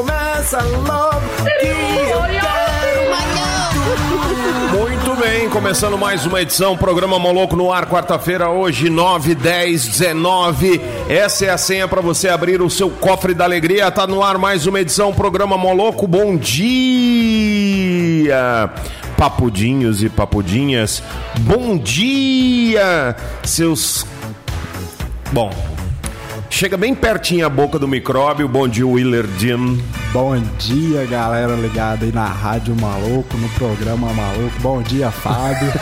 Começa logo que eu Muito bem, começando mais uma edição, programa Moloco no ar, quarta-feira, hoje, 9, 10, 19. Essa é a senha para você abrir o seu cofre da alegria. Tá no ar mais uma edição, programa Moloco. Bom dia, papudinhos e papudinhas. Bom dia, seus. Bom, chega bem pertinho a boca do micróbio. Bom dia, Willer Jim. Bom dia, galera ligada aí na Rádio Maluco, no programa Maluco. Bom dia, Fábio.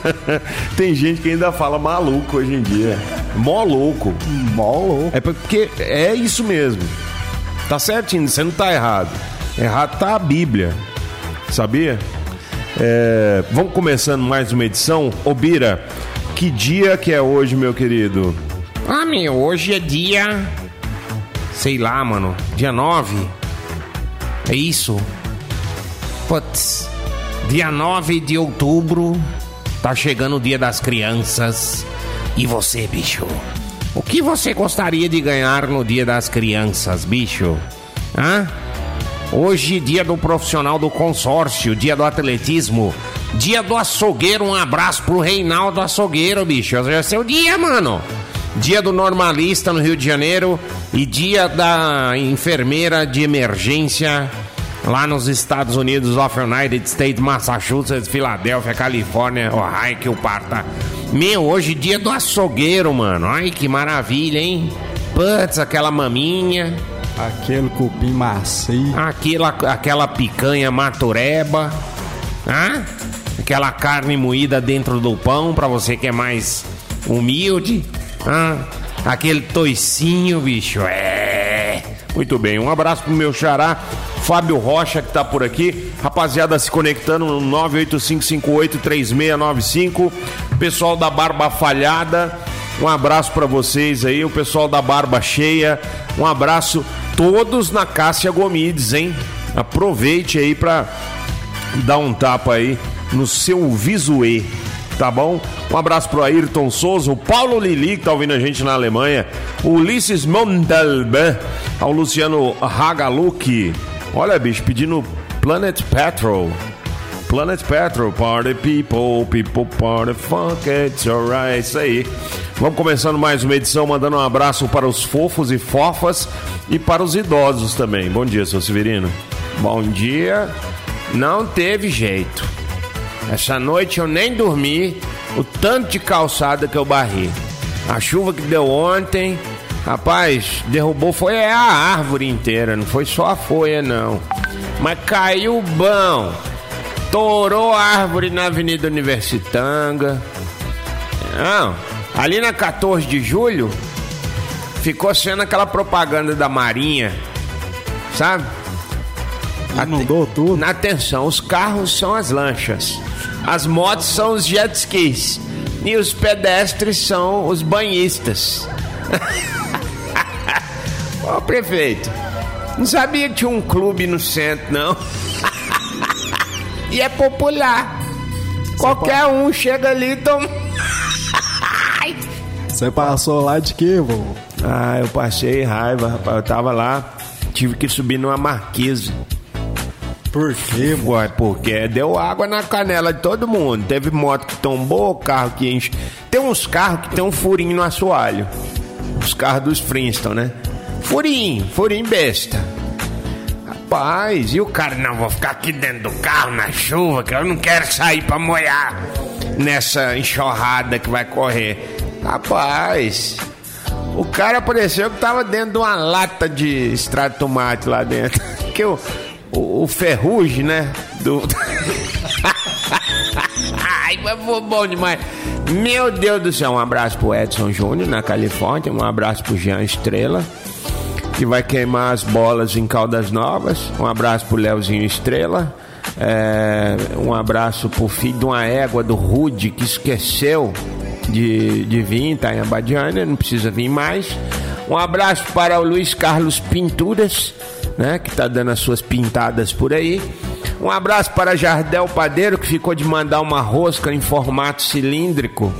Tem gente que ainda fala maluco hoje em dia. Mó louco. Mó louco. É porque é isso mesmo. Tá certinho, você não tá errado. Errado tá a Bíblia. Sabia? É, vamos começando mais uma edição. Ô Bira, que dia que é hoje, meu querido? Ah, meu, hoje é dia. Sei lá, mano. Dia 9. É isso? Putz. Dia 9 de outubro. Tá chegando o dia das crianças. E você, bicho? O que você gostaria de ganhar no dia das crianças, bicho? Hã? Hoje, dia do profissional do consórcio, dia do atletismo, dia do açougueiro. Um abraço pro Reinaldo Açougueiro, bicho. Hoje é seu dia, mano. Dia do normalista no Rio de Janeiro e dia da enfermeira de emergência lá nos Estados Unidos, of United States, Massachusetts, Filadélfia, Califórnia, Ohio, que o parta. Meu, hoje dia do açougueiro, mano. Ai, que maravilha, hein? Putz, aquela maminha, Aquele cupim macio. aquela, aquela picanha matureba, hã? aquela carne moída dentro do pão pra você que é mais humilde, hã? aquele toicinho, bicho, é. Muito bem, um abraço pro meu xará, Fábio Rocha, que tá por aqui. Rapaziada se conectando no 985583695. Pessoal da Barba Falhada, um abraço pra vocês aí. O pessoal da Barba Cheia, um abraço. Todos na Cássia Gomides, hein? Aproveite aí pra dar um tapa aí no seu visuê, tá bom? Um abraço pro Ayrton Souza, o Paulo Lili, que tá ouvindo a gente na Alemanha, o Ulisses Montalban, ao Luciano Hagaluk. Olha, bicho, pedindo Planet Petrol. Planet Petrol, party people, people party funk, it's alright, isso aí. Vamos começando mais uma edição, mandando um abraço para os fofos e fofas e para os idosos também. Bom dia, seu Severino. Bom dia. Não teve jeito. Essa noite eu nem dormi, o tanto de calçada que eu barri. A chuva que deu ontem, rapaz, derrubou foi a árvore inteira, não foi só a folha não. Mas caiu bom. Torou a árvore na Avenida Universitanga. Não, ali na 14 de julho ficou sendo aquela propaganda da Marinha, sabe? Inundou tudo. Na atenção, os carros são as lanchas, as motos são os jet skis e os pedestres são os banhistas. Ô prefeito, não sabia que tinha um clube no centro, não. e é popular. Qualquer um chega ali e toma. Você passou lá de quê, vô? Ah, eu passei raiva, rapaz. Eu tava lá, tive que subir numa marquise. Por quê? Ué, porque deu água na canela de todo mundo. Teve moto que tombou, carro que enche. Tem uns carros que tem um furinho no assoalho. Os carros dos Flintstone, né? Furinho, furinho besta. Rapaz, e o cara, não, vou ficar aqui dentro do carro na chuva, que eu não quero sair pra molhar nessa enxurrada que vai correr. Rapaz, o cara pareceu que tava dentro de uma lata de extrato tomate lá dentro. Que o, o, o ferrugem, né? Do. Ai, foi bom demais. Meu Deus do céu, um abraço pro Edson Júnior na Califórnia, um abraço pro Jean Estrela. que vai queimar as bolas em Caldas Novas. Um abraço pro Leozinho Estrela. É, um abraço pro filho de uma égua do Rude que esqueceu de, de vir, tá em Abadiânia, não precisa vir mais. Um abraço para o Luiz Carlos Pinturas, né, que tá dando as suas pintadas por aí. Um abraço para Jardel Padeiro, que ficou de mandar uma rosca em formato cilíndrico.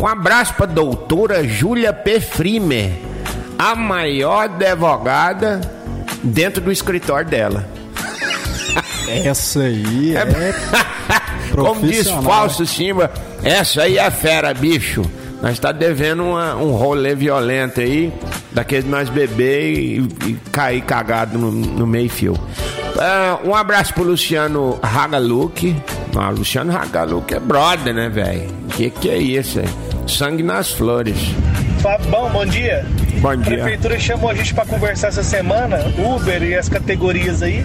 Um abraço para a doutora Júlia P. Frimer, a maior advogada dentro do escritório dela. Essa aí é. Como diz. Fausto Simba, essa aí é fera, bicho. Nós tá devendo uma- um rolê violento aí, daqueles nós beber e, e cair cagado no, no meio-fio. Ah, um abraço pro Luciano Hagaluk. Ah, Luciano Hagaluk é brother, né, velho? Que que é isso, aí? Sangue nas flores. Fabão, bom dia. Bom A dia. prefeitura chamou a gente para conversar essa semana, Uber e as categorias aí.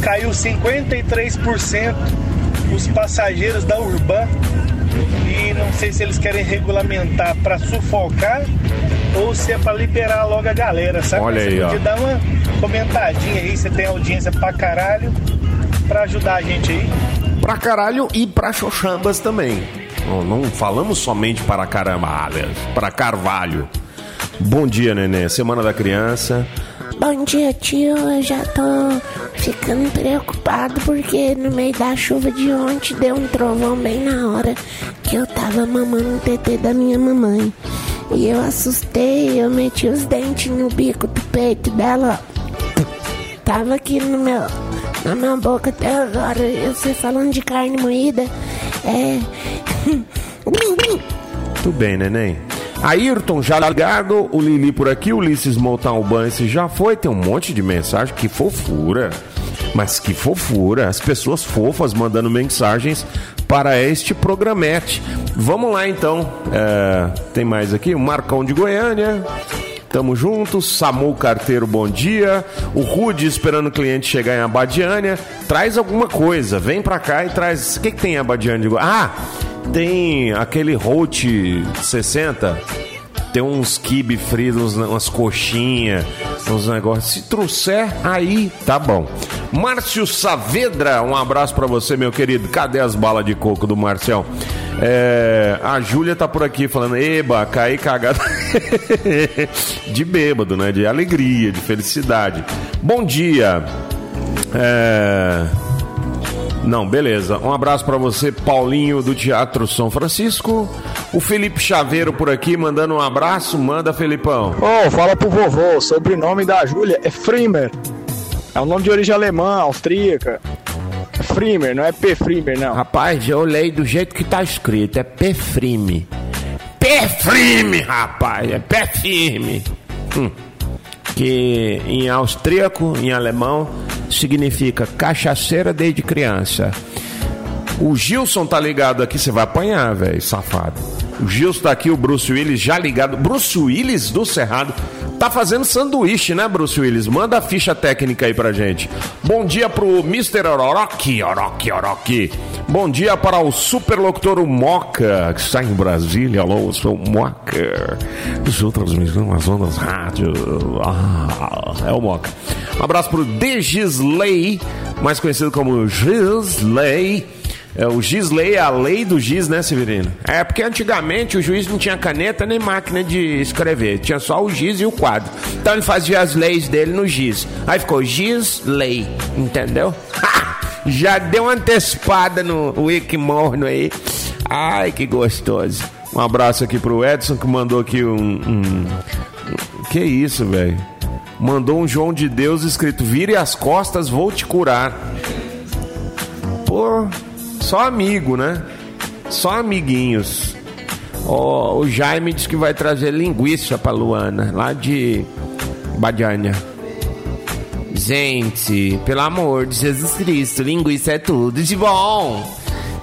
Caiu 53% os passageiros da Urban. E não sei se eles querem regulamentar para sufocar ou se é para liberar logo a galera, sabe? Olha Você aí, ó. podia dar uma comentadinha aí, você tem audiência pra caralho, pra ajudar a gente aí. Pra caralho e pra Xoxambas também. Não, não falamos somente para caralhas, para Carvalho. Bom dia, neném. Semana da criança. Bom dia, tio. Eu já tô ficando preocupado porque no meio da chuva de ontem deu um trovão bem na hora que eu tava mamando o TT da minha mamãe. E eu assustei, eu meti os dentes no bico do peito dela. Tava aqui no meu, na minha boca até agora. Eu sei falando de carne moída. É. Tudo bem, neném. Ayrton já ligado, o Lili por aqui, Ulisses Banks já foi, tem um monte de mensagem, que fofura. Mas que fofura, as pessoas fofas mandando mensagens para este programete. Vamos lá então, É, tem mais aqui, o Marcão de Goiânia. Tamo juntos, Samu Carteiro, bom dia. O Rude esperando o cliente chegar em Abadiânia. Traz alguma coisa, vem pra cá e traz. O que, que tem em Abadiânia? Ah, tem aquele Holt 60. Tem uns kibe fritos, umas coxinhas, uns negócios. Se trouxer, aí tá bom. Márcio Saavedra, um abraço pra você, meu querido. Cadê as balas de coco do Marcial? É, a Júlia tá por aqui falando, eba, caí cagado. de bêbado, né? De alegria, de felicidade. Bom dia. É... Não, beleza. Um abraço pra você, Paulinho do Teatro São Francisco. O Felipe Chaveiro por aqui mandando um abraço. Manda, Felipão. Ô, fala pro vovô, o sobrenome da Júlia é Frimer. É um nome de origem alemã, austríaca. É Frimer, não é P. Frimer, não. Rapaz, eu olhei do jeito que tá escrito. É pé frime. Pé firme, rapaz. É pé firme. Hum. Que em austríaco, em alemão, significa cachaceira desde criança. O Gilson tá ligado aqui, você vai apanhar, velho, safado. O Gilson tá aqui, o Bruce Willis já ligado. Bruce Willis do Cerrado tá fazendo sanduíche, né, Bruce Willis? Manda a ficha técnica aí pra gente. Bom dia pro Mr. Orochi, Orochi, Orochi. Bom dia para o superlocutor Moca, que está em Brasília. Alô, eu sou o Moca. Estou transmitindo nas ondas rádio. Ah, é o Moca. Um abraço pro Degisley, mais conhecido como Gisley. É, o Gisley é a lei do giz, né, Severino? É, porque antigamente o juiz não tinha caneta nem máquina de escrever. Tinha só o giz e o quadro. Então ele fazia as leis dele no giz. Aí ficou Gisley, entendeu? Ha! Já deu uma antecipada no Wiki Morno aí. Ai, que gostoso. Um abraço aqui pro Edson que mandou aqui um. um- que isso, velho? Mandou um João de Deus escrito: Vire as costas, vou te curar. Pô, só amigo, né? Só amiguinhos. Ó, o Jaime disse que vai trazer linguiça pra Luana, lá de Badiânia. Gente, pelo amor de Jesus Cristo, linguiça é tudo de bom.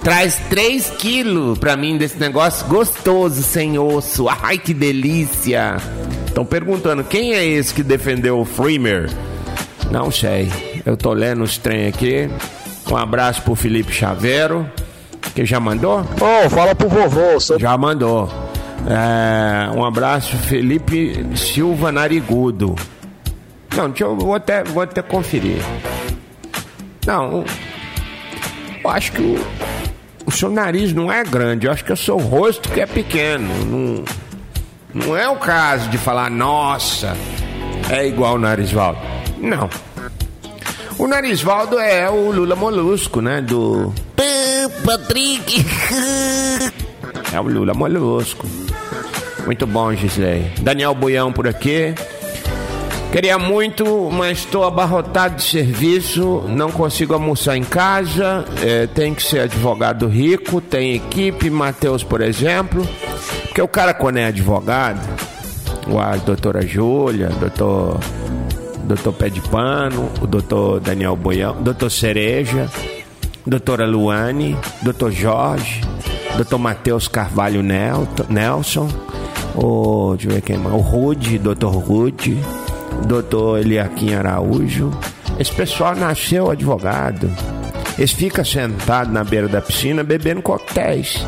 Traz 3 quilos pra mim desse negócio gostoso, sem osso. Ai, que delícia. Estão perguntando, quem é esse que defendeu o Freemer? Não sei. Eu tô lendo os trem aqui. Um abraço pro Felipe Chaveiro, que já mandou? Ô, fala pro vovô, sou... Já mandou. É, um abraço, Felipe Silva Narigudo. Não, deixa eu vou até, vou até conferir. Não, eu acho que o, o seu nariz não é grande, eu acho que é o seu rosto que é pequeno. Não, não é o caso de falar, nossa, é igual o Narisvaldo. Não. O Narisvaldo é o Lula Molusco, né? Do. Patrick. É o Lula Molusco. Muito bom, Gisley. Daniel Buião por aqui. Queria muito, mas estou abarrotado de serviço, não consigo almoçar em casa, é, tem que ser advogado rico, tem equipe, Matheus, por exemplo. Porque o cara, quando é advogado, o- a doutora Júlia, doutor, doutor Pé de Pano, o doutor Daniel Boião, doutor Cereja, doutora Luane, doutor Jorge, doutor Matheus Carvalho Nelson, o, deixa eu ver quem mais, o Rude, doutor Rude, doutor Eliaquim Araújo. Esse pessoal nasceu advogado. Eles ficam sentados na beira da piscina bebendo coquetéis.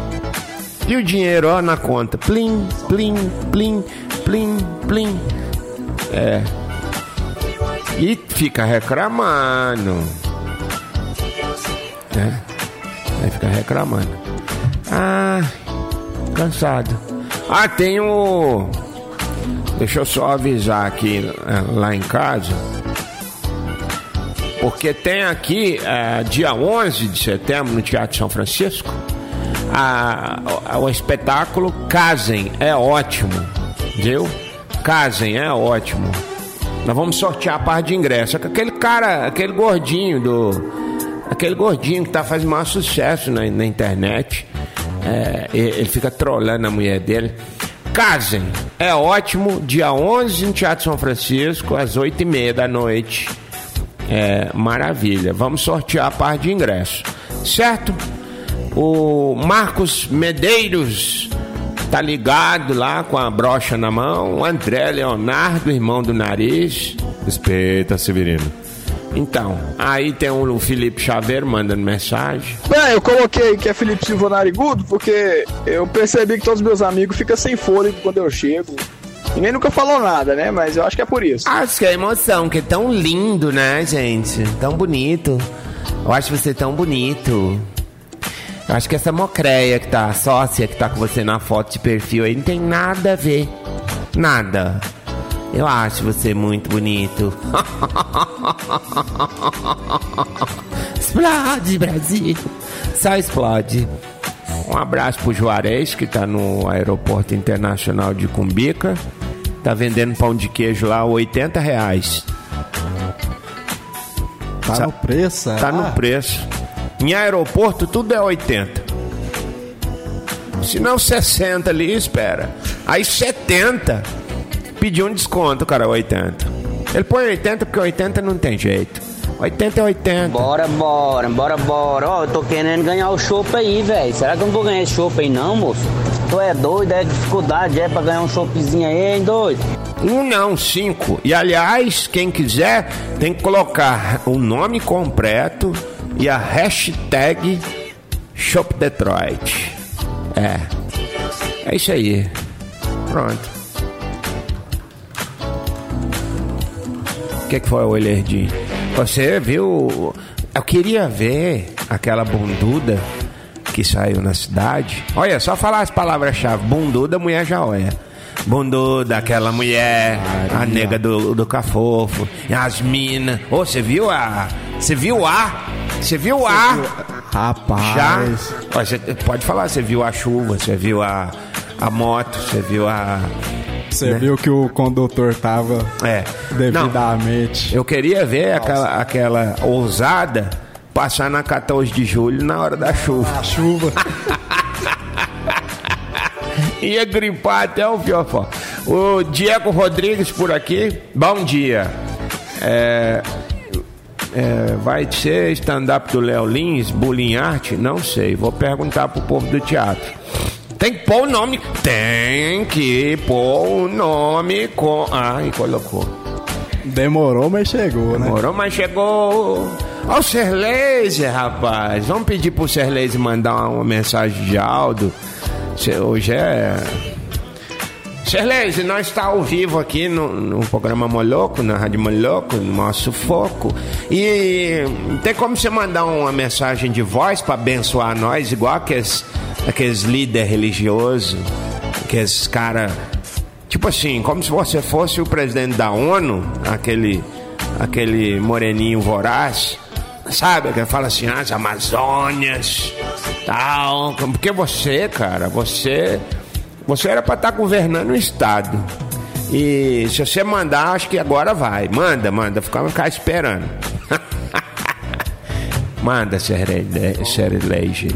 E o dinheiro, ó, na conta. Plim, plim, plim, plim, plim. É. E fica reclamando. É. Aí fica reclamando. Ah, cansado. Ah, tem o. Deixa eu só avisar aqui eh, lá em casa. Porque tem aqui, eh, dia 11 de setembro, no Teatro São Francisco, a- a- o espetáculo Casem é ótimo, viu? Casem é ótimo. Nós vamos sortear a parte de ingresso. Aquele cara, aquele gordinho do. Aquele gordinho que tá fazendo maior sucesso na, na internet. É, ele fica trolando a mulher dele. Casem é ótimo, dia 11 no Teatro São Francisco, às 8h30 da noite. É, maravilha. Vamos sortear a parte de ingresso. Certo? O Marcos Medeiros tá ligado lá com a brocha na mão. O André Leonardo, irmão do nariz. Respeita, Severino. Então, aí tem o Felipe Chaveiro mandando mensagem. Bem, eu coloquei que é Felipe Silva Narigudo porque eu percebi que todos os meus amigos ficam sem fôlego quando eu chego. Ninguém nunca falou nada, né? Mas eu acho que é por isso. Acho que é emoção, que é tão lindo, né, gente? Tão bonito. Eu acho você tão bonito. Acho que essa mocreia que tá, sócia que tá com você na foto de perfil aí, não tem nada a ver. Nada. Eu acho você muito bonito. explode, Brasil. Só explode. Um abraço pro Juarez, que tá no Aeroporto Internacional de Cumbica. Tá vendendo pão de queijo lá, 80 reais. Tá Sa- no preço? Tá ah, no preço. Em aeroporto tudo é 80. Se não 60 ali, espera. Aí 70. Pediu um desconto, cara, 80. Ele põe 80 porque 80 não tem jeito. 80 é 80. Bora, bora, bora, bora. Ó, eu tô querendo ganhar o chopp aí, velho. Será que eu não vou ganhar esse chopp aí, não, moço? Tu é doido, é dificuldade, é pra ganhar um choppzinho aí, hein, doido? Um não, cinco. E aliás, quem quiser tem que colocar o nome completo e a hashtag Shop Detroit. É. É isso aí. Pronto. O que, que foi o Elerdinho? Você viu? Eu queria ver aquela bunduda que saiu na cidade. Olha, só falar as palavras-chave. Bunduda, mulher já olha. Bunduda, aquela mulher, a nega do, do cafofo, as minas. Ô, você viu a. Você viu a? Você viu a? Rapaz. Já? Ó, Você pode falar, você viu a chuva, você viu a, a moto, você viu a. Você né? viu que o condutor tava É. devidamente. Eu queria ver aquela, aquela ousada passar na 14 de julho na hora da chuva. A chuva. Ia gripar até o fiofó. O Diego Rodrigues por aqui. Bom dia. É, é, vai ser stand-up do Léo Lins, Bullying Art? Não sei. Vou perguntar pro povo do teatro. Tem que pôr o nome. Tem que pôr o nome com. Ai, colocou. Demorou, mas chegou, né? Demorou, mas chegou. Ó, o Serleise, rapaz. Vamos pedir pro Serleise mandar uma mensagem de áudio. Hoje é. Serlese, nós está ao vivo aqui no, no programa Moloco, na Rádio Moloco, no nosso foco. E tem como você mandar uma mensagem de voz para abençoar nós, igual aqueles, aqueles líderes religiosos, aqueles caras. Tipo assim, como se você fosse o presidente da ONU, aquele, aquele moreninho voraz, sabe? Que fala assim, as Amazônias, tal. Porque você, cara, você você era para estar tá governando o estado. E se você mandar, acho que agora vai. Manda, manda, ficar ficar esperando. manda, Serelege.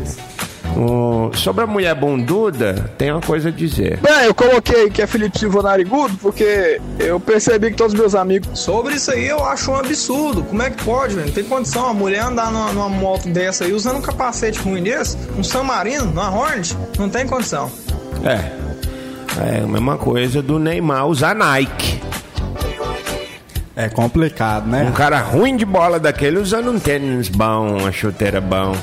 O, sobre a mulher bunduda, tem uma coisa a dizer. Bem, eu coloquei que é Felipe Silva narigudo porque eu percebi que todos meus amigos. Sobre isso aí, eu acho um absurdo. Como é que pode, velho? Não tem condição a mulher andar numa, numa moto dessa aí usando um capacete ruim desse, um San Marino, numa Hornet? Não tem condição. É. É a mesma coisa do Neymar usar Nike. É complicado, né? Um cara ruim de bola daquele usando um tênis bom, uma chuteira bom.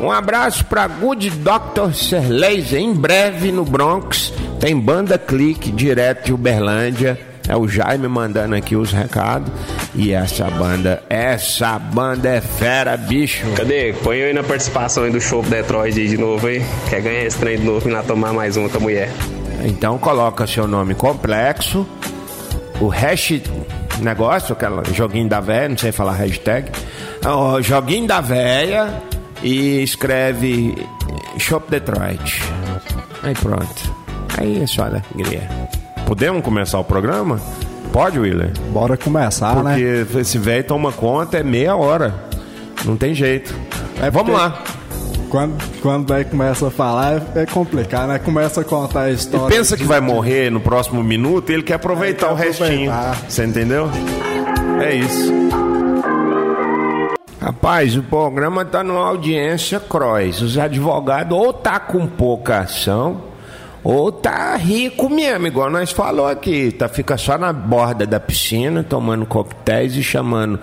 Um abraço para Good Dr. Serlaser. Em breve no Bronx tem banda clique direto de Uberlândia. É o Jaime mandando aqui os recados. E essa banda, essa banda é fera, bicho. Cadê? Põe eu aí na participação aí do show Detroit de novo aí. Quer ganhar esse trem de novo e lá tomar mais uma com a mulher. Então coloca seu nome complexo, o hash negócio, aquele joguinho da véia, não sei falar hashtag, o joguinho da véia e escreve Shop Detroit. Aí pronto. Aí é só alegria. Podemos começar o programa? Pode, Willer? Bora começar, Porque né? Porque esse velho toma conta, é meia hora. Não tem jeito. É Vamos lá quando, quando daí começa a falar é, é complicado, né? Começa a contar a história. Ele pensa que vai morrer no próximo minuto e ele quer aproveitar ele quer o restinho. Você entendeu? É isso. Rapaz, o programa tá numa audiência cross. Os advogados ou tá com pouca ação, ou tá rico mesmo, igual nós falou aqui. Tá, fica só na borda da piscina, tomando coquetéis e chamando.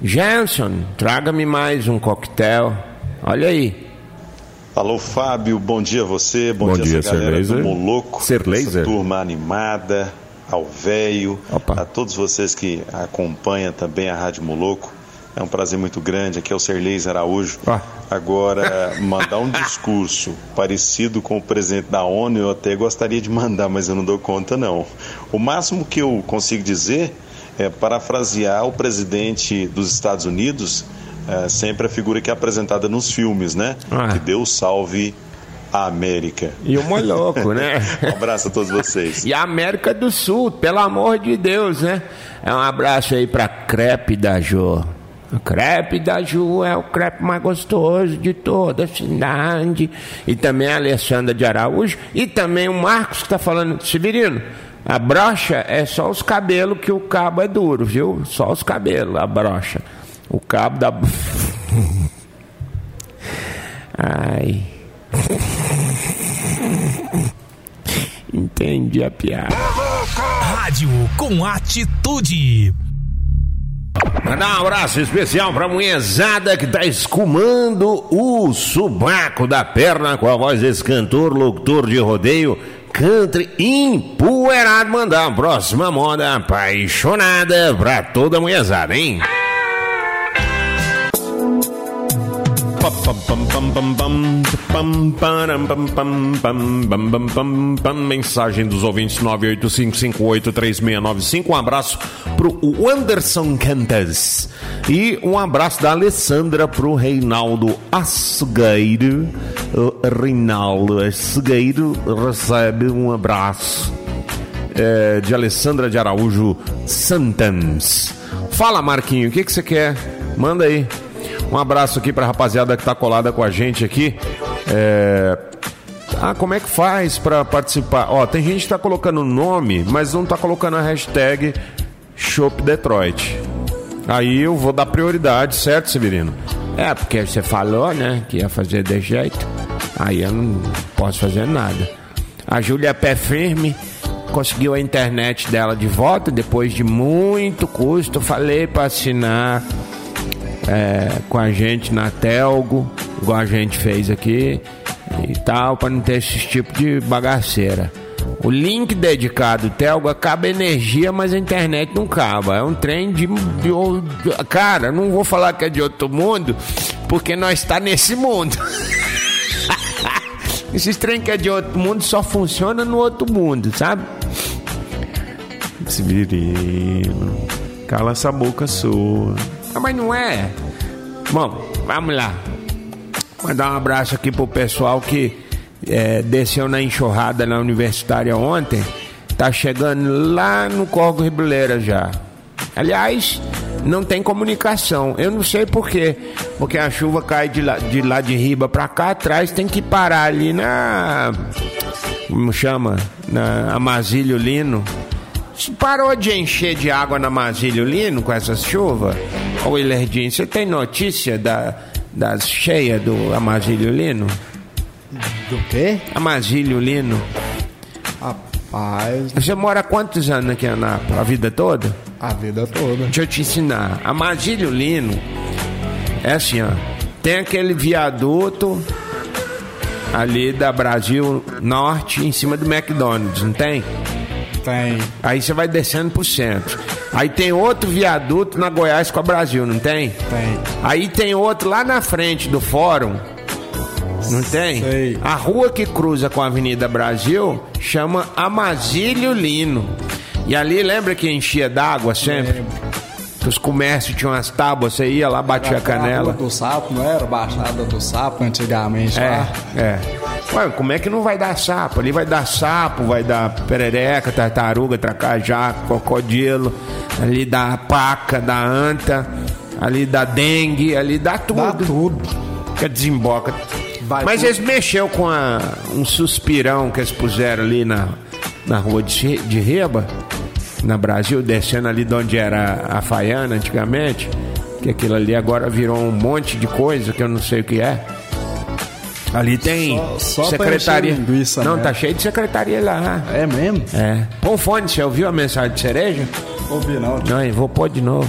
Jenson, traga-me mais um coquetel. Olha aí. Alô, Fábio, bom dia a você, bom, bom dia, dia essa galera do Moloco, Ser laser. turma animada, ao velho, a todos vocês que acompanham também a Rádio Moloco. É um prazer muito grande. Aqui é o Serleis Araújo. Ah. Agora, mandar um discurso parecido com o presidente da ONU, eu até gostaria de mandar, mas eu não dou conta, não. O máximo que eu consigo dizer é parafrasear o presidente dos Estados Unidos é sempre a figura que é apresentada nos filmes, né? Ah. Que Deus salve a América. E o louco, né? um abraço a todos vocês. E a América do Sul, pelo amor de Deus, né? É um abraço aí pra crepe da Jô. O crepe da Ju é o crepe mais gostoso de toda a cidade. E também a Alessandra de Araújo. E também o Marcos que está falando, Severino, a brocha é só os cabelos que o cabo é duro, viu? Só os cabelos, a brocha. O cabo da. Ai. Entendi a piada. Rádio com atitude. Mandar um abraço especial pra mulherzada que tá escumando o subaco da perna com a voz desse cantor, locutor de rodeio, country empoeirado. Mandar uma próxima moda apaixonada pra toda a mulherzada, hein? Mensagem dos ouvintes 985583695. Um abraço pro Anderson Cantas. E um abraço da Alessandra pro Reinaldo Asgueiro. O Reinaldo Asgueiro recebe um abraço é, de Alessandra de Araújo Santans. Fala, Marquinho, o que, que você quer? Manda aí. Um abraço aqui pra rapaziada que tá colada com a gente aqui. É... Ah, como é que faz para participar? Ó, tem gente que tá colocando nome, mas não tá colocando a hashtag Shop Detroit. Aí eu vou dar prioridade, certo, Severino? É, porque você falou, né, que ia fazer de jeito. Aí eu não posso fazer nada. A Júlia Pé Firme conseguiu a internet dela de volta depois de muito custo. Falei para assinar é, com a gente na Telgo, igual a gente fez aqui e tal, para não ter esse tipo de bagaceira. O link dedicado, Telgo, acaba energia, mas a internet não acaba. É um trem de, de- Cara, não vou falar que é de outro mundo, porque nós está nesse mundo. Esses trem que é de outro mundo só funciona no outro mundo, sabe? Severino, cala essa boca sua. Ah, mas não é. Bom, vamos lá. Mandar um abraço aqui pro pessoal que é, desceu na enxurrada na universitária ontem. Tá chegando lá no Corgo Ribuleira já. Aliás, não tem comunicação. Eu não sei por quê. Porque a chuva cai de lá de, lá de riba pra cá atrás, tem que parar ali na. Como chama? Na Amazílio Lino. Parou de encher de água na Amazílio Lino com essas chuvas? Ô você tem notícia da, das cheias do Amazílio Lino? Do quê? Amazílio Lino. Rapaz, Você mora quantos anos aqui em Anápolis? A vida toda? a vida toda. Deixa eu te ensinar. Amazílio Lino é assim, ó. Tem aquele viaduto ali da Brasil Norte em cima do McDonald's, não tem? Tem. Aí você vai descendo pro centro. Aí tem outro viaduto na Goiás com a Brasil, não tem? Tem. Aí tem outro lá na frente do fórum. Não tem? Sei. A rua que cruza com a Avenida Brasil chama Amazílio Lino. E ali lembra que enchia d'água sempre? Os comércios tinham umas tábuas, você ia lá, batia a canela. do Sapo, não era? Baixada do Sapo antigamente lá. É, é. Ué, como é que não vai dar sapo? Ali vai dar sapo, vai dar perereca, tartaruga, tracajá, crocodilo, ali dá paca, dá anta, ali dá dengue, ali dá tudo. Dá tudo. Que desemboca. Vai Mas tudo. eles mexeu com a- um suspirão que eles puseram ali na, na rua de, de Reba, na Brasil, descendo ali de onde era a Faiana antigamente, que aquilo ali agora virou um monte de coisa que eu não sei o que é. Ali tem Só- só pra secretaria. linguiça, não, né? tá cheio de secretaria lá. É mesmo? É. Põe fone, você ouviu a mensagem de cereja? Ouvi não. Não, eu vou pôr de novo.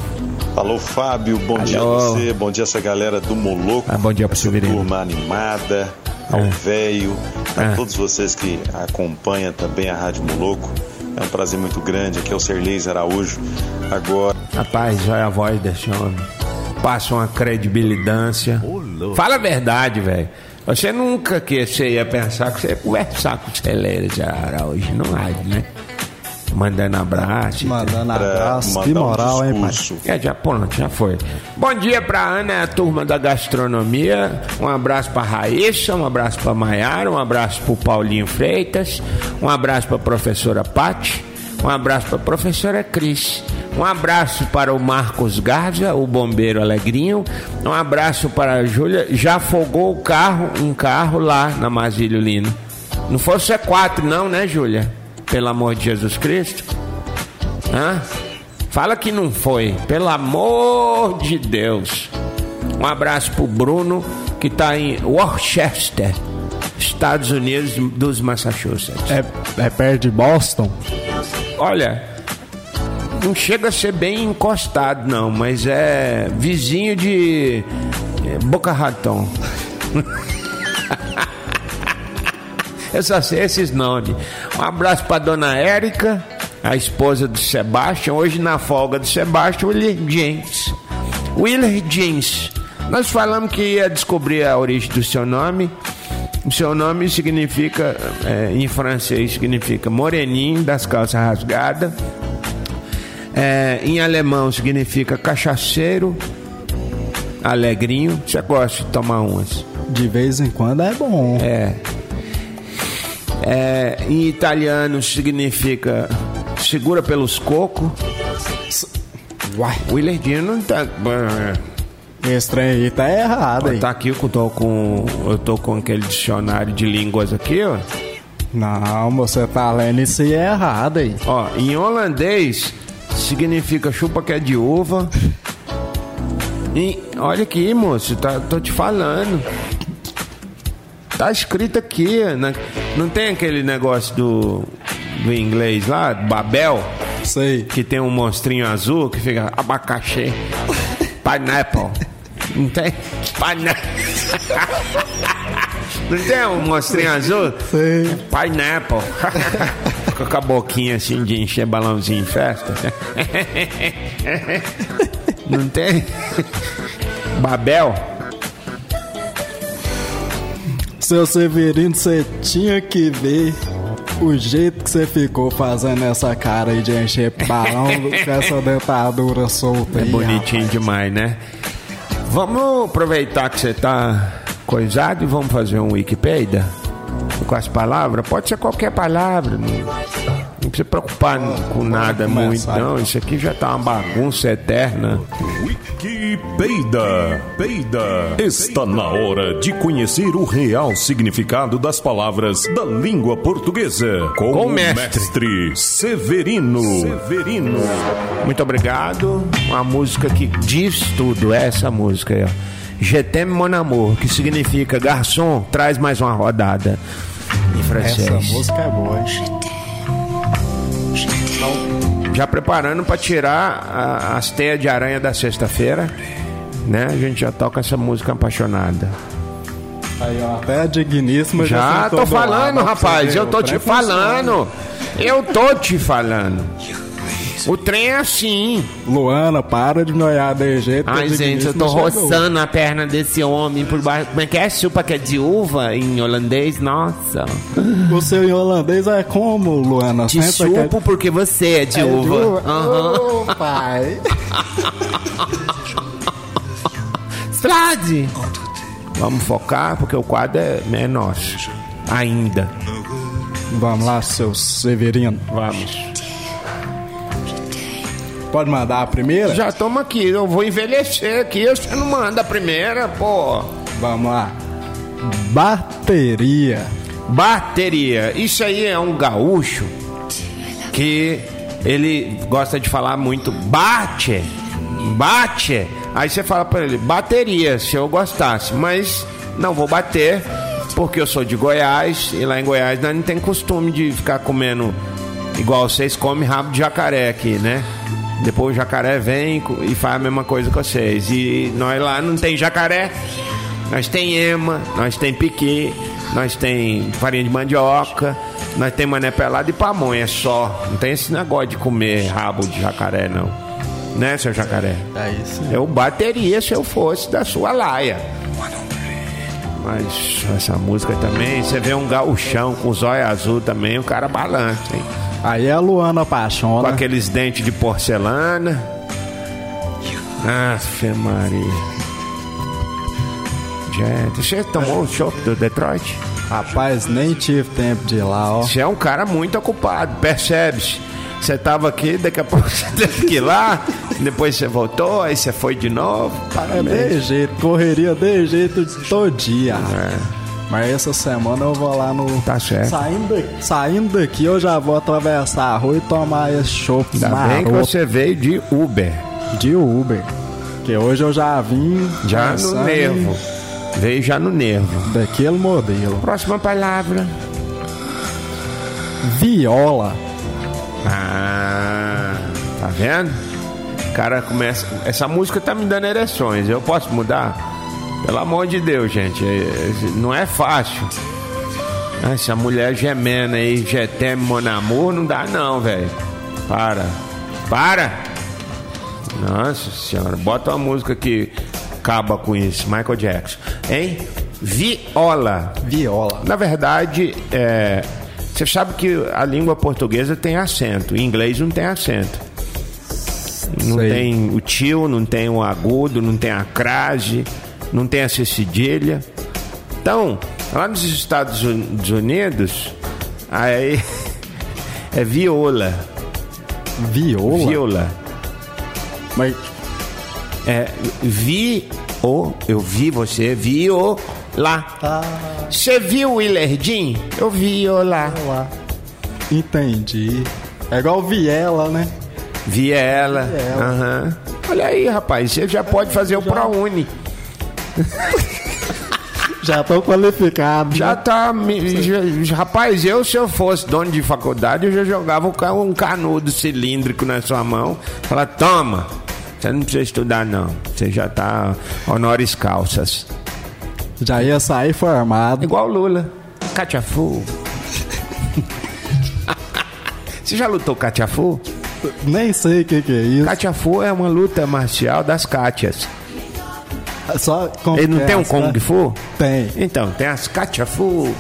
Alô, Fábio, bom dia a Alô. você, bom dia essa galera do Moloco. Ah, bom dia pro essa Severino. turma animada, ao É. velho, a É. todos vocês que acompanham também a Rádio Moloco. É um prazer muito grande, aqui é o Serleis Araújo. Agora, Rapaz, olha a voz desse homem. Passa uma credibilidade. Fala a verdade, velho. Você nunca que você ia pensar que você ia conversar com o de Araújo, não há, né? Mandando abraço. Mandando para abraço. Que moral, um hein, pai? É, já pronto, já foi. Bom dia pra Ana, a turma da gastronomia. Um abraço pra Raíssa, um abraço pra Maiara, um abraço pro Paulinho Freitas, um abraço pra professora Pati, um abraço pra professora Cris. Um abraço para o Marcos Garza, o bombeiro alegrinho. Um abraço para a Júlia. Já afogou o carro, um carro lá na Masílio Lino. Não foi o C4 não, né, Júlia? Pelo amor de Jesus Cristo. Hã? Fala que não foi, pelo amor de Deus. Um abraço pro Bruno, que tá em Worcester, Estados Unidos dos Massachusetts. É, é perto de Boston? Olha, não chega a ser bem encostado, não, mas é vizinho de Boca Raton. Eu só sei esses nomes. Um abraço pra dona Érica, a esposa do Sebastião. Hoje na folga do Sebastião, Willer James. Willer James. Nós falamos que ia descobrir a origem do seu nome. O seu nome significa, é, em francês, significa moreninho das calças rasgadas. É, em alemão significa cachaceiro, alegrinho. Você gosta de tomar umas? De vez em quando é bom. É. É, em italiano significa segura pelos cocos. Uai, Willardinho não tá. esse trem aí tá errado aí. Tá aqui que eu tô com. Eu tô com aquele dicionário de línguas aqui, ó. Não, você tá lendo isso aí é errado aí. Ó, em holandês significa chupa que é de uva. E olha aqui, moço, tá, tô te falando. Tá escrito aqui, né? não tem aquele negócio do, do inglês lá, Babel, Sei. que tem um monstrinho azul que fica abacaxi, pineapple. Não tem? Pineapple. Não tem um monstrinho azul? Sim. Pineapple. Com a boquinha assim de encher balãozinho em festa. Não tem? Babel? Seu Severino, você tinha que ver o jeito que você ficou fazendo essa cara aí de encher balão com essa dentadura solta É aí. bonitinho demais, né? Vamos aproveitar que você tá coisado e vamos fazer um Wikipedia com as palavras. Pode ser qualquer palavra. Não, não precisa preocupar com nada muito, não. Isso aqui já tá uma bagunça eterna. Wikipedia. Peida. Está na hora de conhecer o real significado das palavras da língua portuguesa com, Com o mestre. mestre Severino. Severino. Muito obrigado. Uma música que diz tudo, essa música aí, ó. T'aime mon amour, que significa garçom, traz mais uma rodada. Em francês. Essa música é boa, hein? Já preparando para tirar a- as teias de aranha da sexta-feira, né? A gente já toca essa música apaixonada. Aí, ó, até a digníssima já tô lado, falando, rapaz. Eu tô te falando. Eu tô te falando. O trem é assim. Luana, para de me olhar de jeito. Ai, gente, eu tô roçando a perna desse homem por baixo. Como é que é? Chupa que é de uva em holandês? Nossa. O seu em holandês é como, Luana? Te Senta que é- chupo porque você é de É de uva. uva? Aham. Ô, pai. Frade! Vamos focar porque o quadro é, é nosso. Ainda. Vamos lá, seu Severino. Vamos. Pode mandar a primeira? Já toma aqui, eu vou envelhecer aqui. Você não manda a primeira, pô. Vamos lá. Bateria. Bateria. Isso aí é um gaúcho que ele gosta de falar muito bate, bate. Aí você fala pra ele bateria, se eu gostasse, mas não vou bater porque eu sou de Goiás e lá em Goiás nós não tem costume de ficar comendo igual vocês comem rabo de jacaré aqui, né? Depois o jacaré vem e faz a mesma coisa que vocês. E nós lá não tem jacaré, nós tem ema, nós tem piqui, nós tem farinha de mandioca, nós tem mané pelado e pamonha só. Não tem esse negócio de comer rabo de jacaré, não. Né, seu jacaré? É isso. Eu bateria se eu fosse da sua laia. Mas essa música também, você vê um gauchão com os olhos azul também, o cara balança, hein? Aí é a Luana Com Pachona. aqueles dentes de porcelana. Aff, Maria. Gente, você tomou o chopp do Detroit? Rapaz, nem tive tempo de ir lá, ó. Você é um cara muito ocupado, percebe-se. Você tava aqui, daqui a pouco você teve que ir lá, depois você voltou, aí você foi de novo. É Parabéns. de jeito, correria de jeito todo dia. Mas essa semana eu vou lá no. Tá certo. Saindo daqui, saindo daqui eu já vou atravessar a rua e tomar esse chopp Ainda bem que maroto você veio de Uber, de Uber. Que hoje eu já vim. já no nervo. Veio já no nervo. Daquele modelo. Próxima palavra. Viola. Ah, tá vendo? O cara começa. Essa música tá me dando ereções. Eu posso mudar? Pelo amor de Deus, gente. é- é- Não é fácil. Essa mulher gemendo aí, Getem Mon Amour, não dá não, velho. Para. Para! Nossa senhora, bota uma música que acaba com isso. Michael Jackson. Hein? Viola. Viola. Na verdade, é, você sabe que a língua portuguesa tem acento, em inglês não tem acento. Não tem o tio, não tem o agudo, não tem a crase, não tem a cedilha. Então, lá nos Estados Un- Unidos, aí é viola. Viola? Viola. Mas É vi o, eu vi você, vi o lá. Você viu o Willardin? Eu vi o lá. lá. Entendi. É igual Viela, né? Vi ela. Viela. Aham. Olha aí, rapaz, você já pode fazer o ProUni. Já tô qualificado. Já tá. já- rapaz, eu se eu fosse dono de faculdade, eu já jogava um canudo cilíndrico na sua mão. Fala, toma, Você não precisa estudar, não. Você já tá honoris calças. Já ia sair formado. Igual o Lula. Catiafu. Você já lutou Catiafu? Nem sei o que, que é isso. Catiafu é uma luta marcial das Cátias. Só Ele não é tem um? Kung Fu? Tem. Então, tem as Catiafu.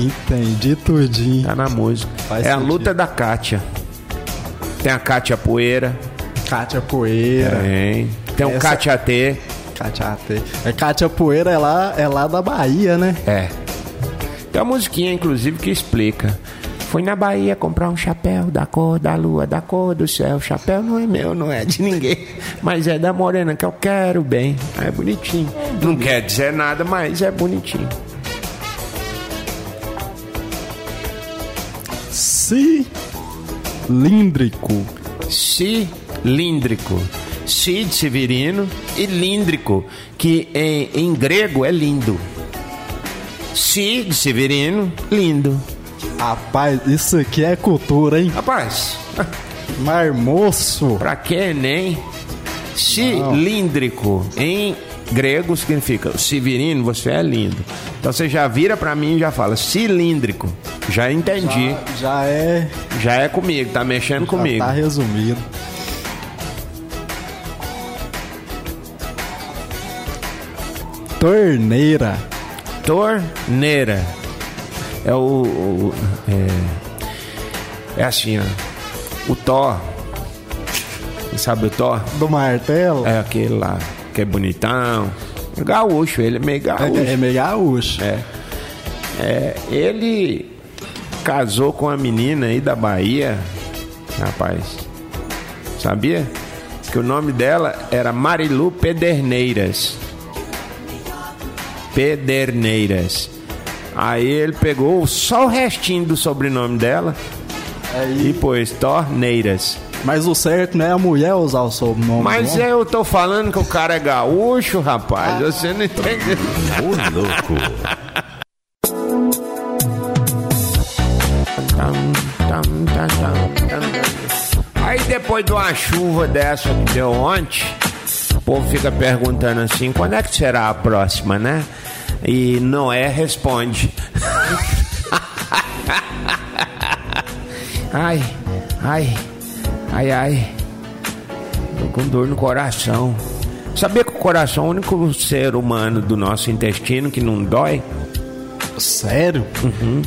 Entendi tudinho. Tá na música. Faz é a sentido. luta da Cátia. Tem a Cátia Poeira. Cátia Poeira. Tem. Tem o Essa- Cátia T. Cátia T. É Cátia Poeira é lá, é lá da Bahia, né? É. Tem uma musiquinha, inclusive, que explica. Fui na Bahia comprar um chapéu da cor da lua, da cor do céu. Chapéu não é meu, não é de ninguém. Mas é da morena que eu quero bem. É bonitinho. Não quer dizer nada, mas é bonitinho. Cilíndrico. Cilíndrico. Si de severino e líndrico, que em, em grego é lindo. Si de severino, lindo. Rapaz, isso aqui é cultura, hein? Rapaz, Marmoço. pra que Enem? Cilíndrico. Em grego significa severino, você é lindo. Então você já vira pra mim e já fala cilíndrico. Já entendi. Já é. Já é comigo, tá mexendo comigo. Tá resumido. Torneira. Torneira. É o. o- é, é assim, ó. O Thor. Sabe o Thor? Do martelo? É aquele lá, que é bonitão. Gaúcho, ele é meio gaúcho. É, é meio gaúcho. É. É, ele casou com uma menina aí da Bahia, rapaz. Sabia? Que o nome dela era Marilu Pederneiras. Pederneiras. Aí ele pegou só o restinho do sobrenome dela e pôs Torneiras. Mas o certo não é a mulher usar o sobrenome. Mas não? eu tô falando que o cara é gaúcho, rapaz. Você não entendeu. Ô, louco. Aí depois de uma chuva dessa que deu ontem, o povo fica perguntando assim, quando é que será a próxima, né? E Noé responde. ai, ai, ai, ai. Tô com dor no coração. Sabia que o coração é o único ser humano do nosso intestino que não dói? Sério? Uhum.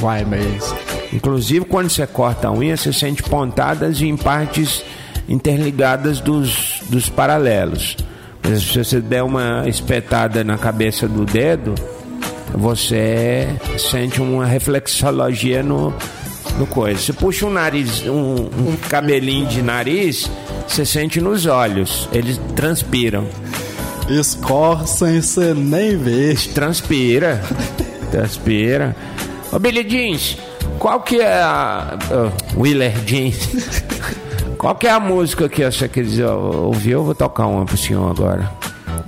Vai mesmo. Inclusive, quando você corta a unha, você sente pontadas em partes interligadas dos, dos paralelos. Mas se você der uma espetada na cabeça do dedo, você sente uma reflexologia no, no coisa. Você puxa um nariz, um, um cabelinho de nariz, você sente nos olhos. Eles transpiram. Escorre sem você nem ver. Transpira. Transpira. Ô Billy Jeans, qual que é a. Willer Jeans. qual que é a música que você quer dizer, ouvir? Eu vou tocar uma pro senhor agora.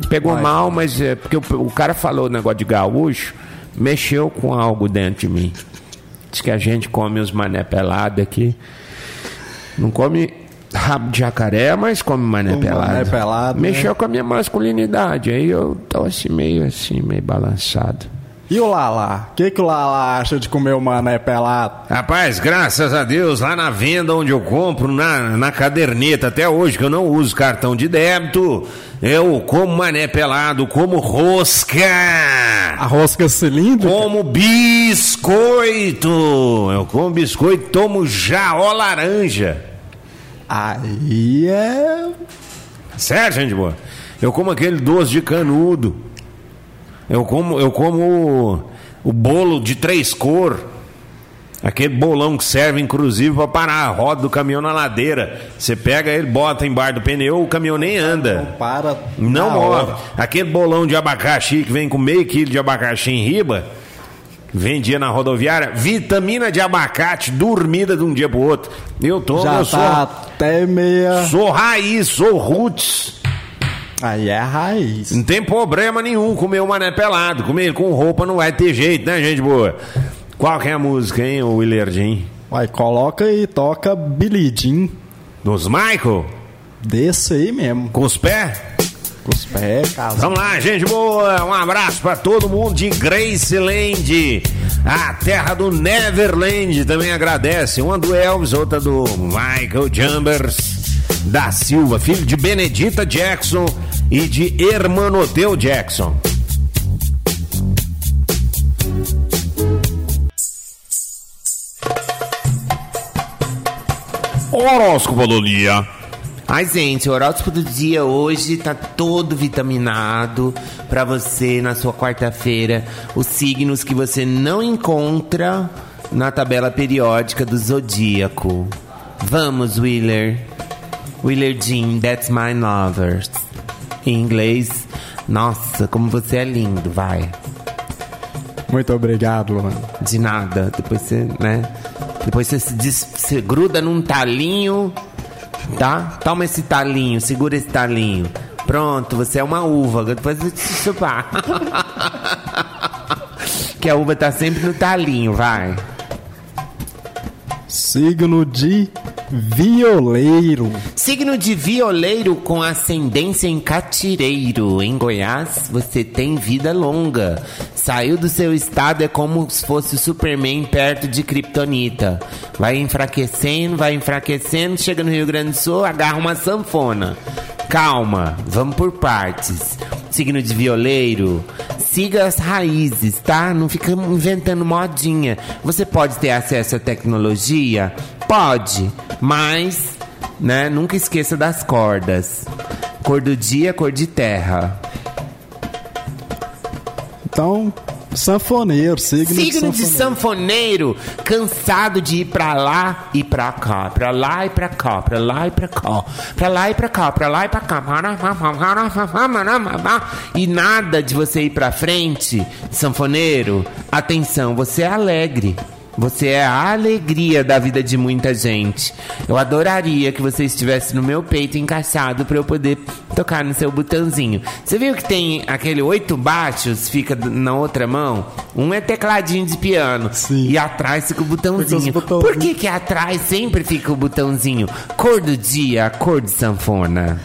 Pegou Vai. mal, mas é porque o, o cara falou o negócio de gaúcho, mexeu com algo dentro de mim. Diz que a gente come os mané pelado aqui. Não come rabo de jacaré, mas come mané Um pelado. mané pelado, Mexeu né? com a minha masculinidade. Aí eu tô assim, meio assim, meio balançado. E o Lala? O que, que o Lala acha de comer o mané pelado? Rapaz, graças a Deus, lá na venda onde eu compro, na, na caderneta, até hoje, que eu não uso cartão de débito, eu como mané pelado, como rosca, A rosca cilíndrica? como biscoito. Eu como biscoito, tomo jaó laranja. Aí é. Sério, gente boa? Eu como aquele doce de canudo. Eu como, eu como o, o bolo de três cor. Aquele bolão que serve, inclusive, para parar a roda do caminhão na ladeira. Você pega ele, bota embaixo do pneu, o caminhão nem anda. Para. Não move. hora. Aquele bolão de abacaxi que vem com meio quilo de abacaxi em riba, vendia na rodoviária, vitamina de abacate dormida de um dia pro outro. Eu tomo, Já eu tá sou, até meia. sou raiz, sou roots. Aí é a raiz. Não tem problema nenhum comer o mané pelado. Comer com roupa não vai ter jeito, né, gente boa? Qual que é a música, hein, o Willardinho? Vai, coloca e toca Billy Jean. Dos Michael? Desse aí mesmo. Com os pés? Com os pés, casa. Vamos lá, gente boa. Um abraço pra todo mundo de Graceland, a terra do Neverland. Também agradece. Uma do Elvis, outra do Michael Chambers da Silva, filho de Benedita Jackson e de Hermanoteu Jackson. Horóscopo do dia. Ai, gente, o horóscopo do dia hoje tá todo vitaminado pra você na sua quarta-feira. Os signos que você não encontra na tabela periódica do zodíaco. Vamos, Wheeler. Wheeler Jean, that's my lovers. Em inglês, nossa, como você é lindo, vai. Muito obrigado, mano. De nada. Depois você, né? Depois você se, des- se gruda num talinho, tá? Toma esse talinho, segura esse talinho. Pronto, você é uma uva. Depois você se chupar. que a uva tá sempre no talinho, vai. Signo de violeiro. Signo de violeiro com ascendência em catireiro. Em Goiás, você tem vida longa. Saiu do seu estado é como se fosse Superman perto de Kryptonita. Vai enfraquecendo, vai enfraquecendo, chega no Rio Grande do Sul, agarra uma sanfona. Calma, vamos por partes. Signo de violeiro, siga as raízes, tá? Não fica inventando modinha. Você pode ter acesso à tecnologia? Pode, mas, né, nunca esqueça das cordas. Cor do dia, cor de terra. Então, sanfoneiro, signo, Signo de de sanfoneiro. sanfoneiro, cansado de ir pra lá e pra cá, pra lá e pra cá, pra lá e pra cá, pra lá e pra cá, pra lá e pra cá, e nada de você ir pra frente, sanfoneiro. Atenção, você é alegre. Você é a alegria da vida de muita gente. Eu adoraria que você estivesse no meu peito encaixado para eu poder tocar no seu botãozinho. Você viu que tem aquele oito baixos, fica na outra mão? Um é tecladinho de piano e atrás fica o botãozinho. Por que que atrás sempre fica o botãozinho? Cor do dia, cor de sanfona.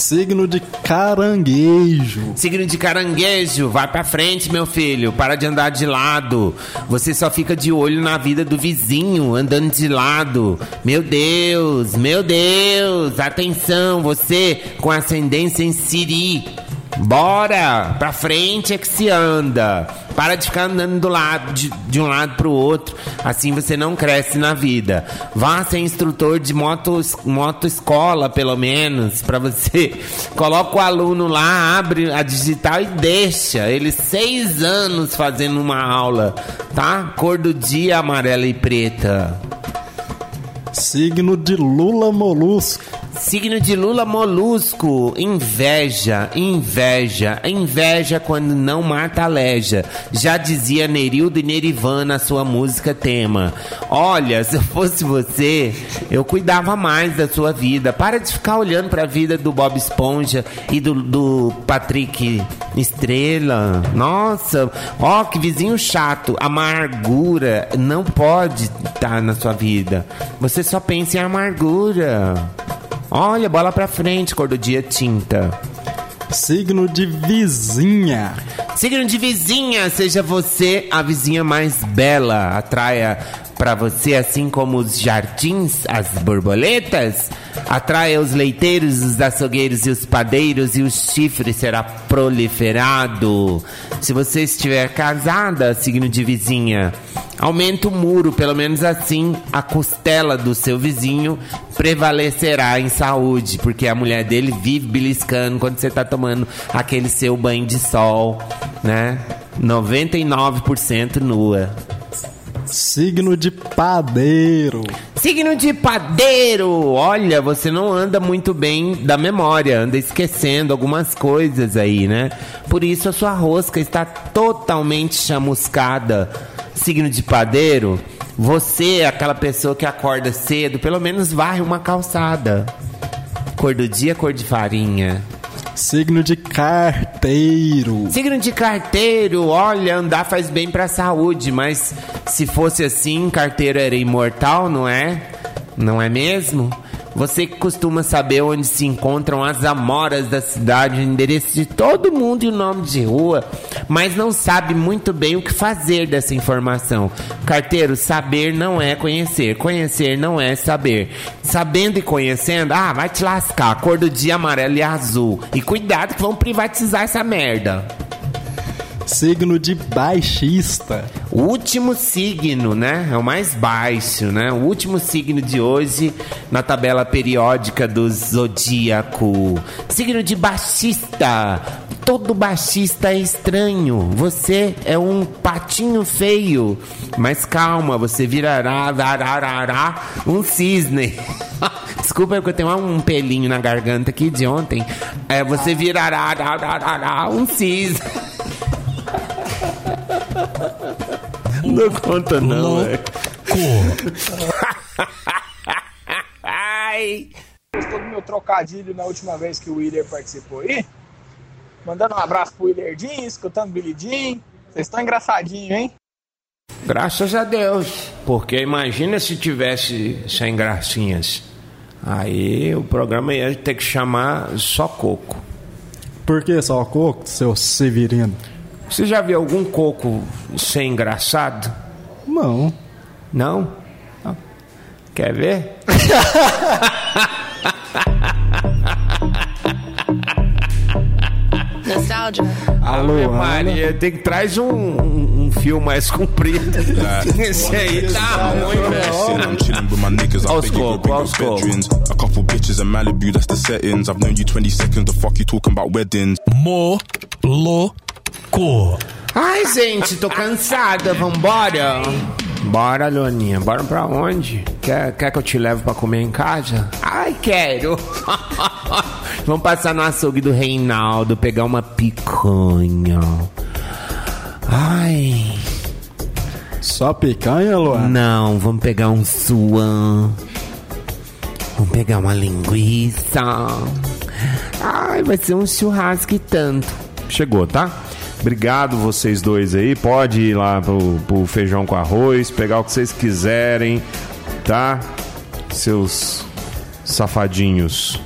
Signo de caranguejo. Signo de caranguejo, vai pra frente, meu filho. Para de andar de lado. Você só fica de olho na vida do vizinho, andando de lado. Meu Deus, meu Deus. Atenção, você com ascendência em Siri. Bora! Pra frente é que se anda. Para de ficar andando do lado, de, de um lado pro outro. Assim você não cresce na vida. Vá ser instrutor de moto, moto escola, pelo menos, para você. Coloca o aluno lá, abre a digital e deixa. Ele seis anos fazendo uma aula, tá? Cor do dia amarela e preta. Signo de Lula Molusco. Signo de Lula molusco, inveja, inveja, inveja quando não mata aleja. Já dizia Nerildo e Nerivan na sua música tema. Olha, se eu fosse você, eu cuidava mais da sua vida. Para de ficar olhando pra vida do Bob Esponja e do, do Patrick Estrela. Nossa, ó, que vizinho chato. Amargura não pode estar na sua vida. Você só pensa em amargura. Olha, bola pra frente, cor do dia tinta. Signo de vizinha. Signo de vizinha, seja você a vizinha mais bela. Atraia pra você, assim como os jardins, as borboletas. Atraia os leiteiros, os açougueiros e os padeiros, e o chifre será proliferado. Se você estiver casada, signo de vizinha, aumenta o muro, pelo menos assim a costela do seu vizinho prevalecerá em saúde, porque a mulher dele vive beliscando quando você tá tomando aquele seu banho de sol, né? 99% nua. Signo de padeiro. Signo de padeiro! Olha, você não anda muito bem da memória, anda esquecendo algumas coisas aí, né? Por isso a sua rosca está totalmente chamuscada. Signo de padeiro, você é aquela pessoa que acorda cedo, pelo menos varre uma calçada. Cor do dia, cor de farinha. Signo de carteiro. Signo de carteiro, olha, andar faz bem pra saúde, mas se fosse assim, carteiro era imortal, não é? Não é mesmo? Você que costuma saber onde se encontram as amoras da cidade, o endereço de todo mundo e o nome de rua, mas não sabe muito bem o que fazer dessa informação. Carteiro, saber não é conhecer, conhecer não é saber. Sabendo e conhecendo, ah, vai te lascar, cor do dia amarelo e azul. E cuidado que vão privatizar essa merda. Signo de baixista. O último signo, né? É o mais baixo, né? O último signo de hoje na tabela periódica do zodíaco. Signo de baixista. Todo baixista é estranho. Você é um patinho feio. Mas calma, você virará vararará, um cisne. Desculpa que eu tenho um pelinho na garganta aqui de ontem. É, você virará vararará, um cisne. Não dou conta, não, velho. Ai. Gostou do meu trocadilho na última vez que o Willer participou aí? Mandando um abraço pro Willerdinho, escutando Billy Jean. Vocês estão engraçadinhos, hein? Graças a Deus. Porque imagina se tivesse sem gracinhas. Aí o programa ia ter que chamar só coco. Por que só coco, seu Severino? Você já viu algum coco sem engraçado? Não. Não? Não. Quer ver? Nostalgia. Alô, Maria, tem que traz um, um, um fio mais comprido. Esse aí tá ruim, cocos, veterans. A couple bitches in Malibu, that's the settings. I've known you 20 seconds. The fuck you talking about weddings? Mo, lo, co. Ai, gente, tô cansada. Vambora? Bora, Leoninha. Bora pra onde? Quer, quer que eu te leve pra comer em casa? Ai, quero. Vamos passar no açougue do Reinaldo, pegar uma picanha. Ai. Só picanha, Luan? Não, vamos pegar um suan. Vamos pegar uma linguiça. Ai, vai ser um churrasco e tanto. Chegou, tá? Obrigado vocês dois aí. Pode ir lá pro, pro feijão com arroz, pegar o que vocês quiserem, tá? Seus safadinhos.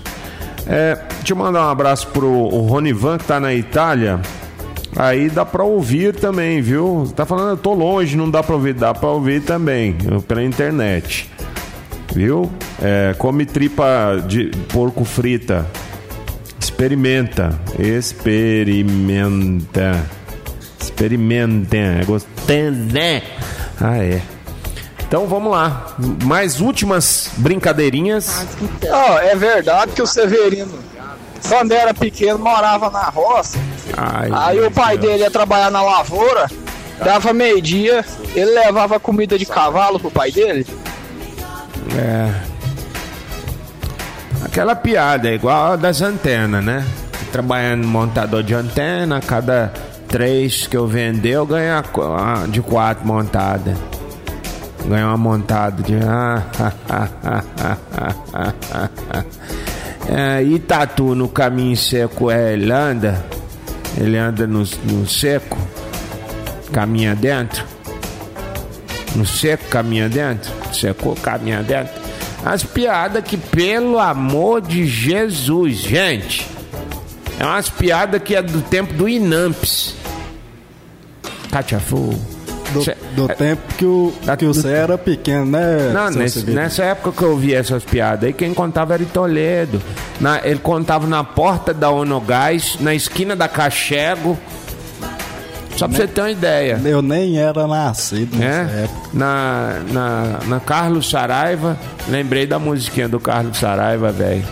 É, deixa eu mandar um abraço pro Ronivan que tá na Itália. Aí dá pra ouvir também, viu? Tá falando, eu tô longe, não dá pra ouvir. Dá pra ouvir também, pela internet. Viu? É, come tripa de porco frita. Experimenta. Experimenta. Experimenta. É gostoso, né? Ah, é. Então vamos lá. Mais últimas brincadeirinhas. Ó, é verdade que o Severino, quando era pequeno, morava na roça. Ai, Aí o pai dele ia trabalhar na lavoura, dava meio-dia, ele levava comida de cavalo pro pai dele. É. Aquela piada, é igual a das antenas, né? Trabalhando montador de antena, cada três que eu vender, eu ganho de quatro montadas. Ganho uma montada de. é, Itatu no caminho seco é, ele anda. Ele anda no, no seco, caminha dentro. No seco, caminha dentro. Secou, caminha dentro. As piadas que, pelo amor de Jesus, gente. É umas piadas que é do tempo do Inamps. Katia Fu. Do, Cê- do tempo que o, que você era pequeno, né? Não, nesse- nessa época que eu ouvi essas piadas aí, quem contava era em Toledo. Na- ele contava na porta da Onogás, na esquina da Cachego. Só pra você ter uma ideia. Eu nem era nascido É? Na, na, na Carlos Saraiva, lembrei da musiquinha do Carlos Saraiva, velho.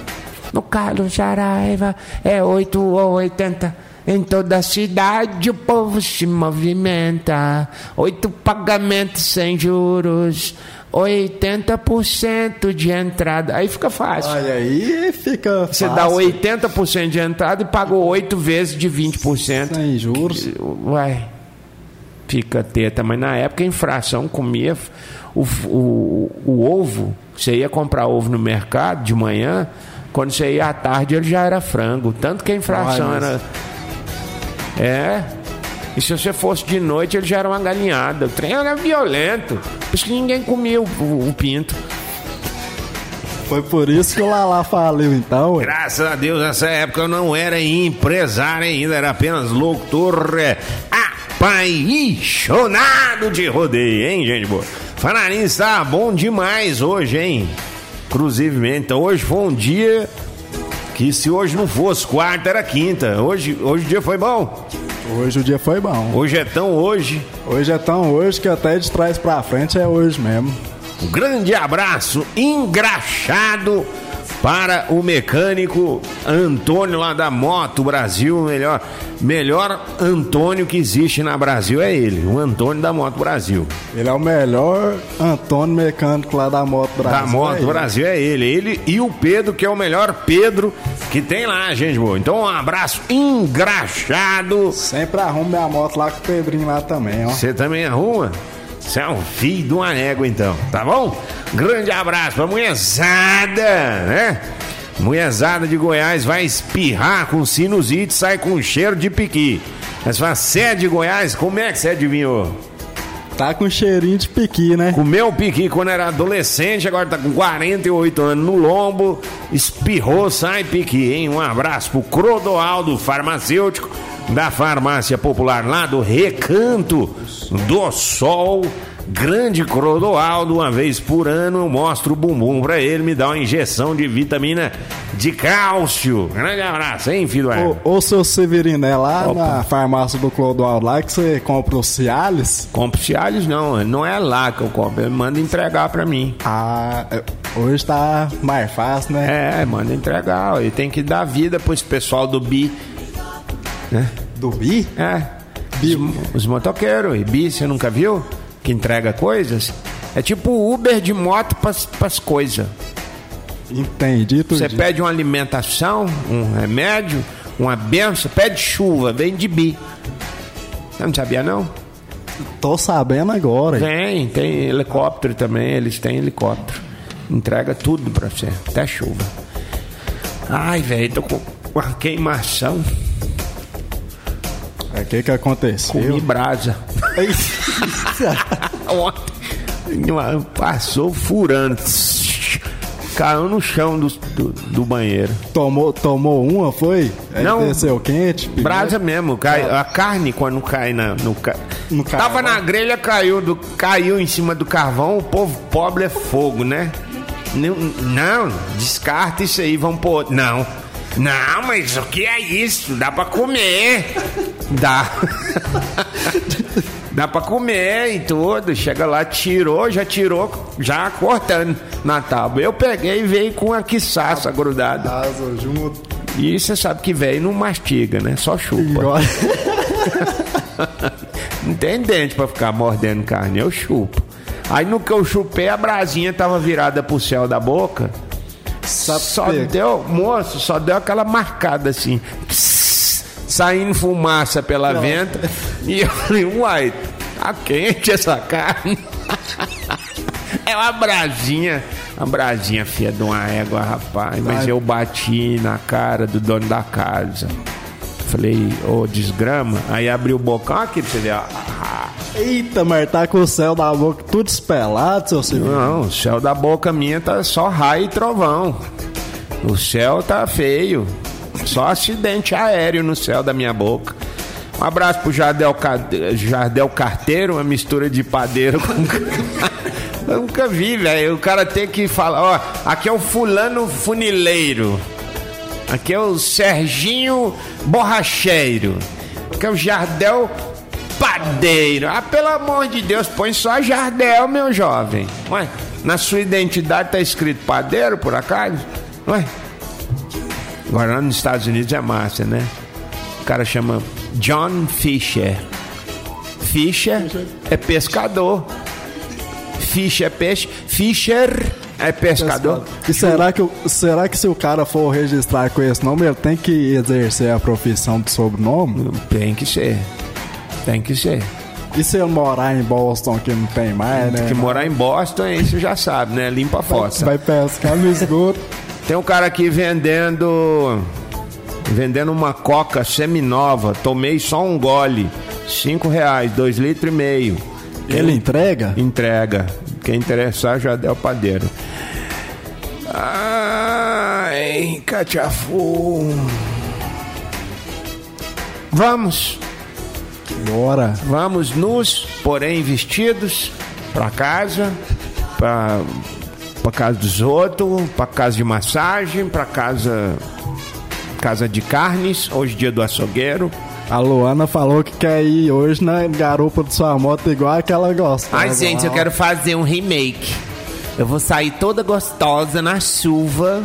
No Carlos Saraiva é 8 ou 80. Em toda a cidade o povo se movimenta. Oito pagamentos sem juros. 80% de entrada. Aí fica fácil. Olha aí, fica. Você fácil. dá 80% de entrada e pagou 8 vezes de 20%. Sem juros. Uai, fica teta. Mas na época a infração comia o, o, o ovo. Você ia comprar ovo no mercado de manhã, quando você ia à tarde ele já era frango. Tanto que a mas- era. É. E se você fosse de noite, ele já era uma galinhada. O trem era violento. Por isso que ninguém comia o, o- o pinto. Foi por isso que o Lala faliu, então. ué. Graças a Deus, nessa época eu não era empresário ainda, era apenas locutor é, apaixonado de rodeio, hein, gente boa? Falar nisso, tá bom demais hoje, hein? Inclusive, então hoje foi um dia que se hoje não fosse quarta, era quinta. Hoje, hoje o dia foi bom. Hoje o dia foi bom. Hoje é tão hoje. Hoje é tão hoje que até de trás pra frente é hoje mesmo. Um grande abraço engraxado para o mecânico Antônio lá da Moto Brasil, melhor, melhor Antônio que existe na Brasil é ele, o Antônio da Moto Brasil. Ele é o melhor Antônio mecânico lá da Moto Brasil. da Moto é ele. Brasil é ele, ele e o Pedro que é o melhor Pedro que tem lá, gente boa. Então um abraço engraxado. Sempre arrumo minha moto lá com o Pedrinho lá também, ó. Você também arruma? Você é um filho de uma égua, então, tá bom? Grande abraço pra mulherzada, né? Mulherzada de Goiás vai espirrar com sinusite, sai com cheiro de piqui. Mas fala, você é de Goiás? Como é que você adivinhou? Tá com cheirinho de piqui, né? Comeu piqui quando era adolescente, agora tá com 48 anos no lombo, espirrou, sai piqui, hein? Um abraço pro Crodoaldo farmacêutico da farmácia popular lá do Recanto do Sol. Grande Crodoaldo, uma vez por ano eu mostro o bumbum pra ele, me dá uma injeção de vitamina de cálcio. Grande abraço, hein, filho? Ô, ô seu Severino, é lá na farmácia do Clodoaldo lá que você compra o Cialis? Compro Cialis não, não é lá que eu compro, ele manda entregar pra mim. Ah, é, hoje tá mais fácil, né? É, manda entregar, e tem que dar vida pro pessoal do BI. Né? Do BI? É. Os, os motoqueiros, e BI, você nunca viu? Que entrega coisas? É tipo Uber de moto pras, pras coisas. Entendi tudo. Você pede uma alimentação, um remédio, uma benção, pede chuva, vem de bi. Você não sabia não? Tô sabendo agora. Tem, tem helicóptero também, eles têm helicóptero. Entrega tudo pra você, até chuva. Ai, velho, tô com uma queimação. O que que aconteceu? Comi brasa. Uma- passou furando. Caiu no chão do, do, do banheiro. Tomou, tomou uma, foi? Aí Não. desceu quente? Brasa mesmo, cai, a carne quando cai na, no, ca- No Tava carvão. na grelha, caiu, do, caiu em cima do carvão, o povo pobre é fogo, né? Não, não, descarta isso aí, vamos pôr. Não. Não, mas o que é isso? Dá pra comer. Dá. Dá pra comer e tudo. Chega lá, tirou, já tirou, já cortando na tábua. Eu peguei e veio com a quiçaça grudada. Asa junto. E você sabe que velho não mastiga, né? Só chupa. Não tem dente pra ficar mordendo carne, eu chupo. Aí no que eu chupei, a brasinha tava virada pro céu da boca. Só pega. deu, moço, só deu aquela marcada assim. pss, saindo fumaça pela venta. E eu falei, uai, tá quente essa carne. É uma brasinha, uma brasinha filha de uma égua, rapaz. Mas eu bati na cara do dono da casa. Falei, ô desgrama. Aí abriu o bocão aqui pra você ver, ó. Eita, mas tá com o céu da boca tudo espelado, seu Severino. Não, o céu da boca minha tá só raio e trovão. O céu tá feio. Só acidente aéreo no céu da minha boca. Um abraço pro Jardel, Jardel Carteiro, uma mistura de padeiro com. Eu nunca vi, velho. O cara tem que falar, ó, aqui é o fulano funileiro. Aqui é o Serginho Borracheiro. Aqui é o Jardel Padeiro. Ah, pelo amor de Deus, põe só Jardel, meu jovem. Ué, na sua identidade tá escrito padeiro, por acaso? Ué? Agora nos Estados Unidos é massa, né? O cara chama John Fisher. Fisher é pescador. Fisher é peixe. Fisher é pescador. E será que, o- será que se o cara for registrar com esse nome, ele tem que exercer a profissão de sobrenome? Tem que ser. Tem que ser. E se ele morar em Boston, que não tem mais, né? Que morar em Boston, aí você já sabe, né? Limpa a fossa. Vai pescar no esgoto. Tem um cara aqui vendendo. Vendendo uma coca seminova. Tomei só um gole. Cinco reais, dois litros e meio. Ele entrega? Entrega. Quem interessar já deu padeiro. Catiafu. Vamos. Bora. Vamos nus, porém vestidos, pra casa, pra, pra casa dos outros, pra casa de massagem, pra casa casa de carnes, hoje dia do açougueiro. A Luana falou que quer ir hoje na garupa de sua moto igual aquela gosta. Ai, gente, eu quero fazer um remake. Eu vou sair toda gostosa na chuva.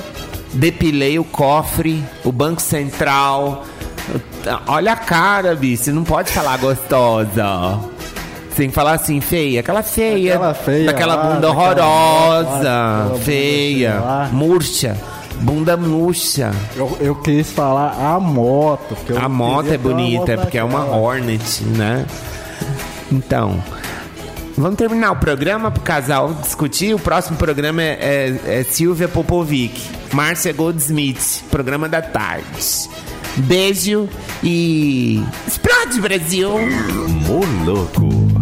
Depilei o cofre, o banco central. Olha a cara, bicho. Você não pode falar gostosa. Você tem que falar assim, feia. Aquela feia. Aquela feia Daquela lá, bunda daquela- horrorosa. bunda feia. lá. Murcha. Bunda murcha. Eu, eu quis falar a moto. A moto é bonita, porque é uma. Hornet, né? Então, vamos terminar o programa pro casal discutir. O próximo programa é, é, é Silvia Popovic, Márcia Goldsmith, programa da tarde. Beijo e. Explode, Brasil! Moloco.